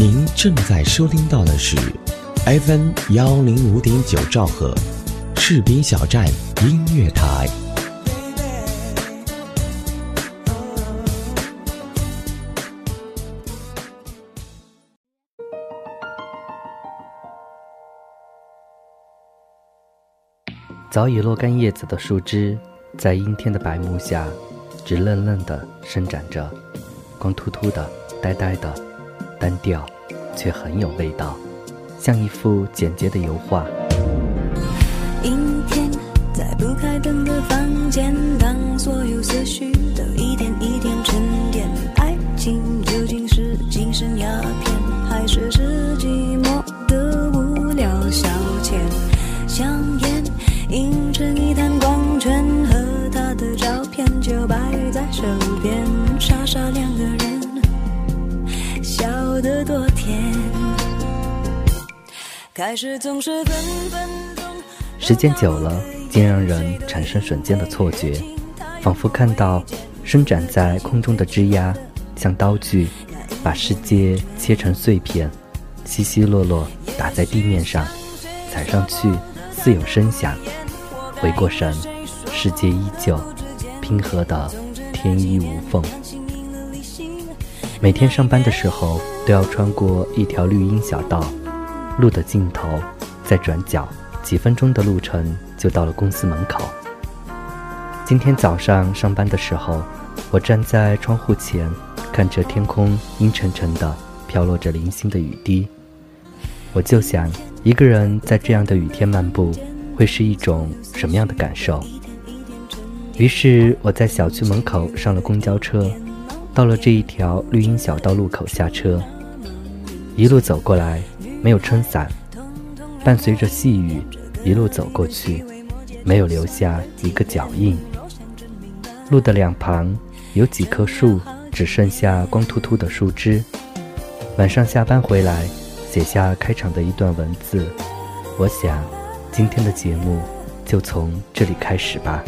您正在收听到的是 FM 幺零五点九兆赫，士兵小站音乐台。早已落干叶子的树枝，在阴天的白幕下，直愣愣地伸展着，光秃秃的、呆呆的，单调，却很有味道，像一幅简洁的油画。阴天，在不开灯的房间，当所有思绪都一点时间久了，竟让人产生瞬间的错觉，仿佛看到伸展在空中的枝桠，像刀具，把世界切成碎片，稀稀落落打在地面上，踩上去似有声响。回过神，世界依旧平和的天衣无缝。每天上班的时候，都要穿过一条绿荫小道，路的尽头在转角。几分钟的路程就到了公司门口。今天早上上班的时候，我站在窗户前，看着天空阴沉沉的，飘落着零星的雨滴。我就想，一个人在这样的雨天漫步，会是一种什么样的感受？于是我在小区门口上了公交车，到了这一条绿荫小道路口下车，一路走过来，没有撑伞，伴随着细雨。一路走过去，没有留下一个脚印。路的两旁有几棵树，只剩下光秃秃的树枝。晚上下班回来，写下开场的一段文字。我想，今天的节目就从这里开始吧。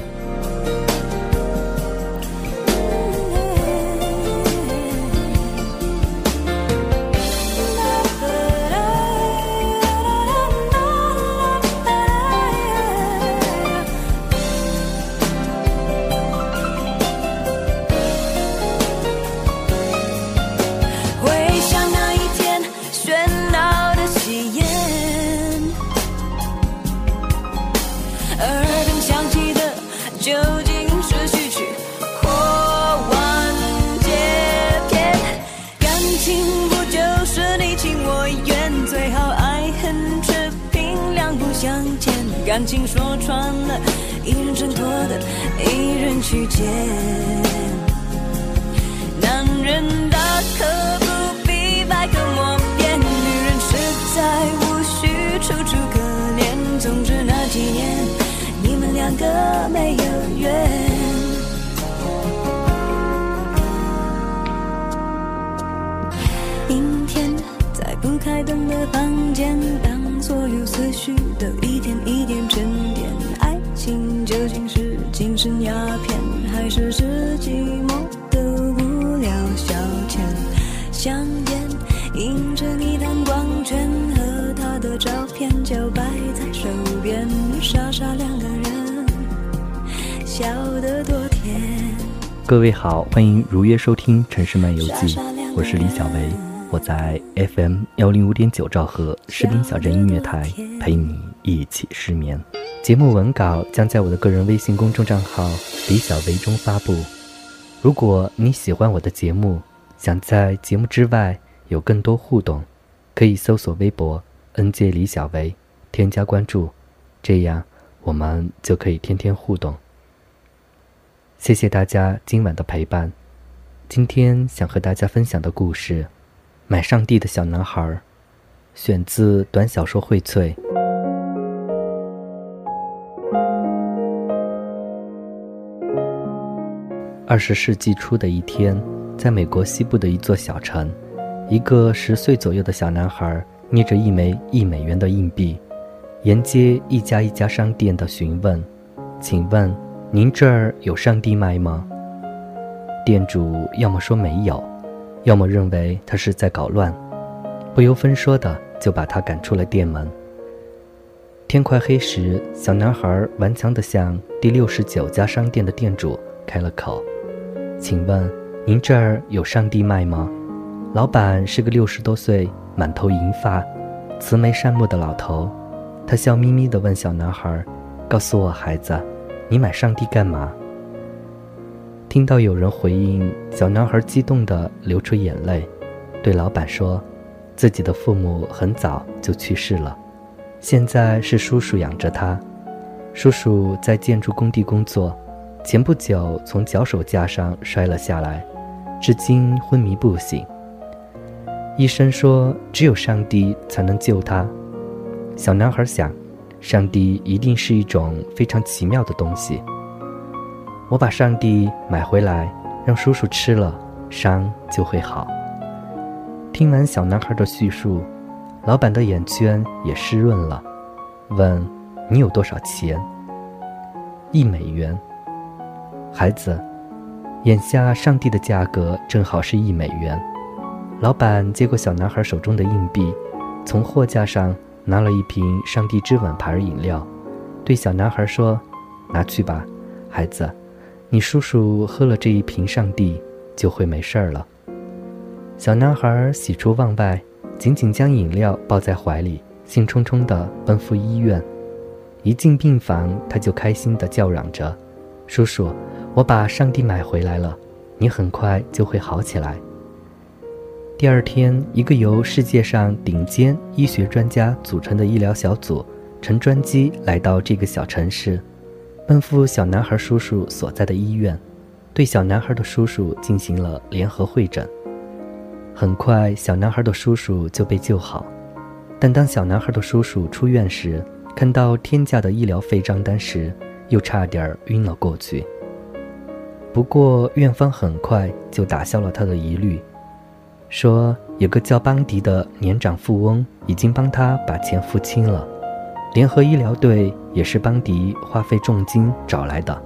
感情说穿了，一人挣脱的，一人去捡。男人大可不必百口莫辩，女人实在无需楚楚可怜。总之那几年，你们两个没有缘。各位好，欢迎如约收听《城市漫游记》，我是李小维，我在 FM 幺零五点九兆赫士兵小镇音乐台陪你一起失眠。节目文稿将在我的个人微信公众账号“李小维”中发布。如果你喜欢我的节目，想在节目之外有更多互动，可以搜索微博 “nj 李小维”，添加关注，这样我们就可以天天互动。谢谢大家今晚的陪伴。今天想和大家分享的故事，《买上帝的小男孩》，选自短小说《荟萃》。二十世纪初的一天，在美国西部的一座小城，一个十岁左右的小男孩捏着一枚一美元的硬币，沿街一家一家商店的询问：“请问您这儿有上帝卖吗？”店主要么说没有，要么认为他是在搞乱。不由分说的就把他赶出了店门。天快黑时，小男孩顽强地向第六十九家商店的店主开了口：“请问，您这儿有上帝卖吗？”老板是个六十多岁、满头银发、慈眉善目的老头。他笑眯眯地问小男孩：“告诉我，孩子，你买上帝干嘛？”听到有人回应，小男孩激动地流出眼泪，对老板说：“自己的父母很早就去世了。”现在是叔叔养着他，叔叔在建筑工地工作，前不久从脚手架上摔了下来，至今昏迷不醒。医生说只有上帝才能救他。小男孩想，上帝一定是一种非常奇妙的东西。我把上帝买回来，让叔叔吃了，伤就会好。听完小男孩的叙述。老板的眼圈也湿润了，问：“你有多少钱？”一美元。孩子，眼下上帝的价格正好是一美元。老板接过小男孩手中的硬币，从货架上拿了一瓶“上帝之吻”牌饮料，对小男孩说：“拿去吧，孩子，你叔叔喝了这一瓶上帝就会没事儿了。”小男孩喜出望外。紧紧将饮料抱在怀里，兴冲冲地奔赴医院。一进病房，他就开心地叫嚷着：“叔叔，我把上帝买回来了，你很快就会好起来。”第二天，一个由世界上顶尖医学专家组成的医疗小组乘专机来到这个小城市，奔赴小男孩叔叔所在的医院，对小男孩的叔叔进行了联合会诊。很快，小男孩的叔叔就被救好，但当小男孩的叔叔出院时，看到天价的医疗费账单时，又差点晕了过去。不过，院方很快就打消了他的疑虑，说有个叫邦迪的年长富翁已经帮他把钱付清了，联合医疗队也是邦迪花费重金找来的。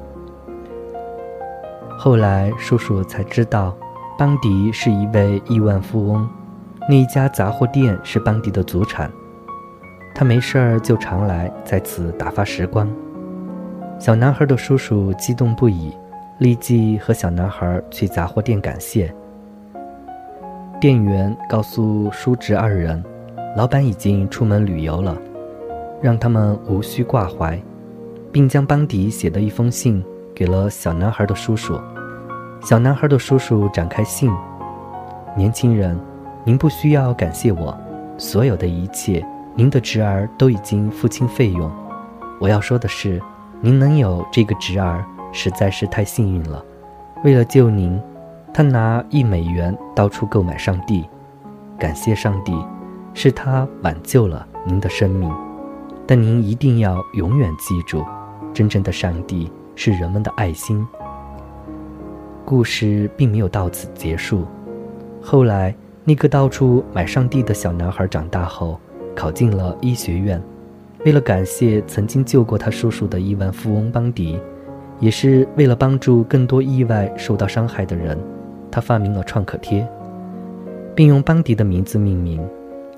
后来，叔叔才知道。邦迪是一位亿万富翁，那一家杂货店是邦迪的祖产。他没事儿就常来在此打发时光。小男孩的叔叔激动不已，立即和小男孩去杂货店感谢。店员告诉叔侄二人，老板已经出门旅游了，让他们无需挂怀，并将邦迪写的一封信给了小男孩的叔叔。小男孩的叔叔展开信：“年轻人，您不需要感谢我，所有的一切，您的侄儿都已经付清费用。我要说的是，您能有这个侄儿，实在是太幸运了。为了救您，他拿一美元到处购买上帝。感谢上帝，是他挽救了您的生命。但您一定要永远记住，真正的上帝是人们的爱心。”故事并没有到此结束。后来，那个到处买上帝的小男孩长大后，考进了医学院。为了感谢曾经救过他叔叔的亿万富翁邦迪，也是为了帮助更多意外受到伤害的人，他发明了创可贴，并用邦迪的名字命名，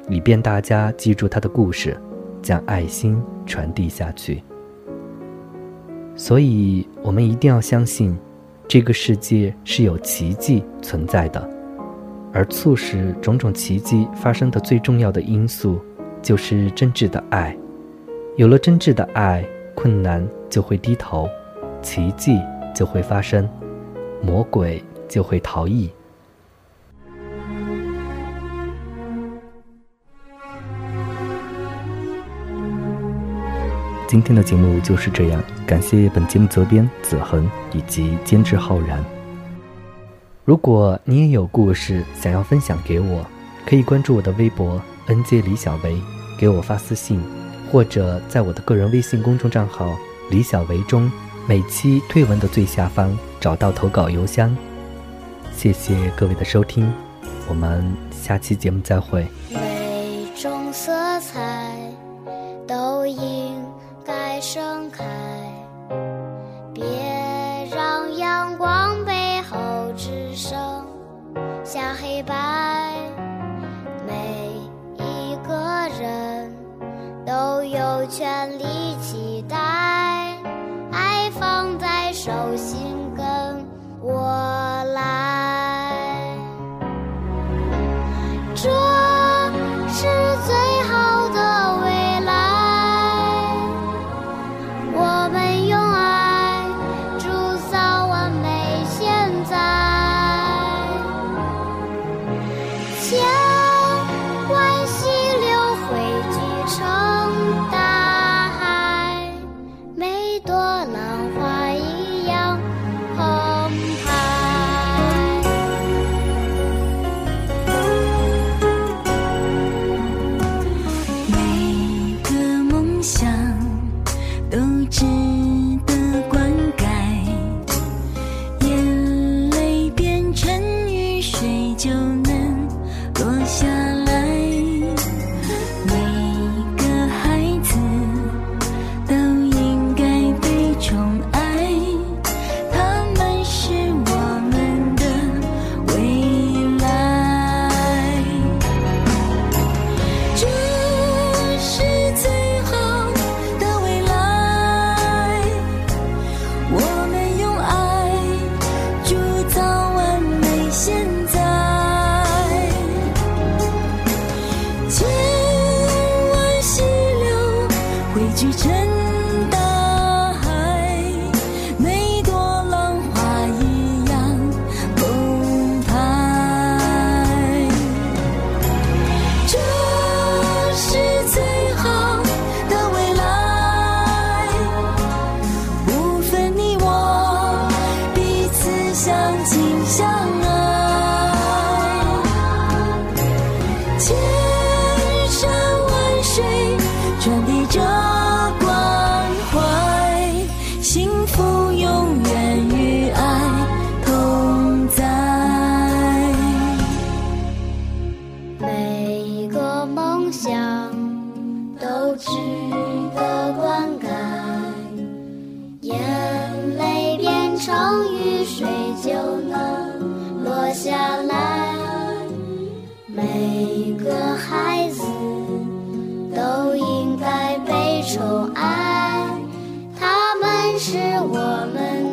以便大家记住他的故事，将爱心传递下去。所以，我们一定要相信。这个世界是有奇迹存在的，而促使种种奇迹发生的最重要的因素，就是真挚的爱。有了真挚的爱，困难就会低头，奇迹就会发生，魔鬼就会逃逸。今天的节目就是这样，感谢本节目责编子恒以及监制浩然。如果你也有故事想要分享给我，可以关注我的微博 “nj 李小维”，给我发私信，或者在我的个人微信公众账号“李小维”中每期推文的最下方找到投稿邮箱。谢谢各位的收听我们下期节目再会。每种色彩都应该盛开别让阳光背后只剩下黑白每一个人都有权利期待爱放在手心。是我们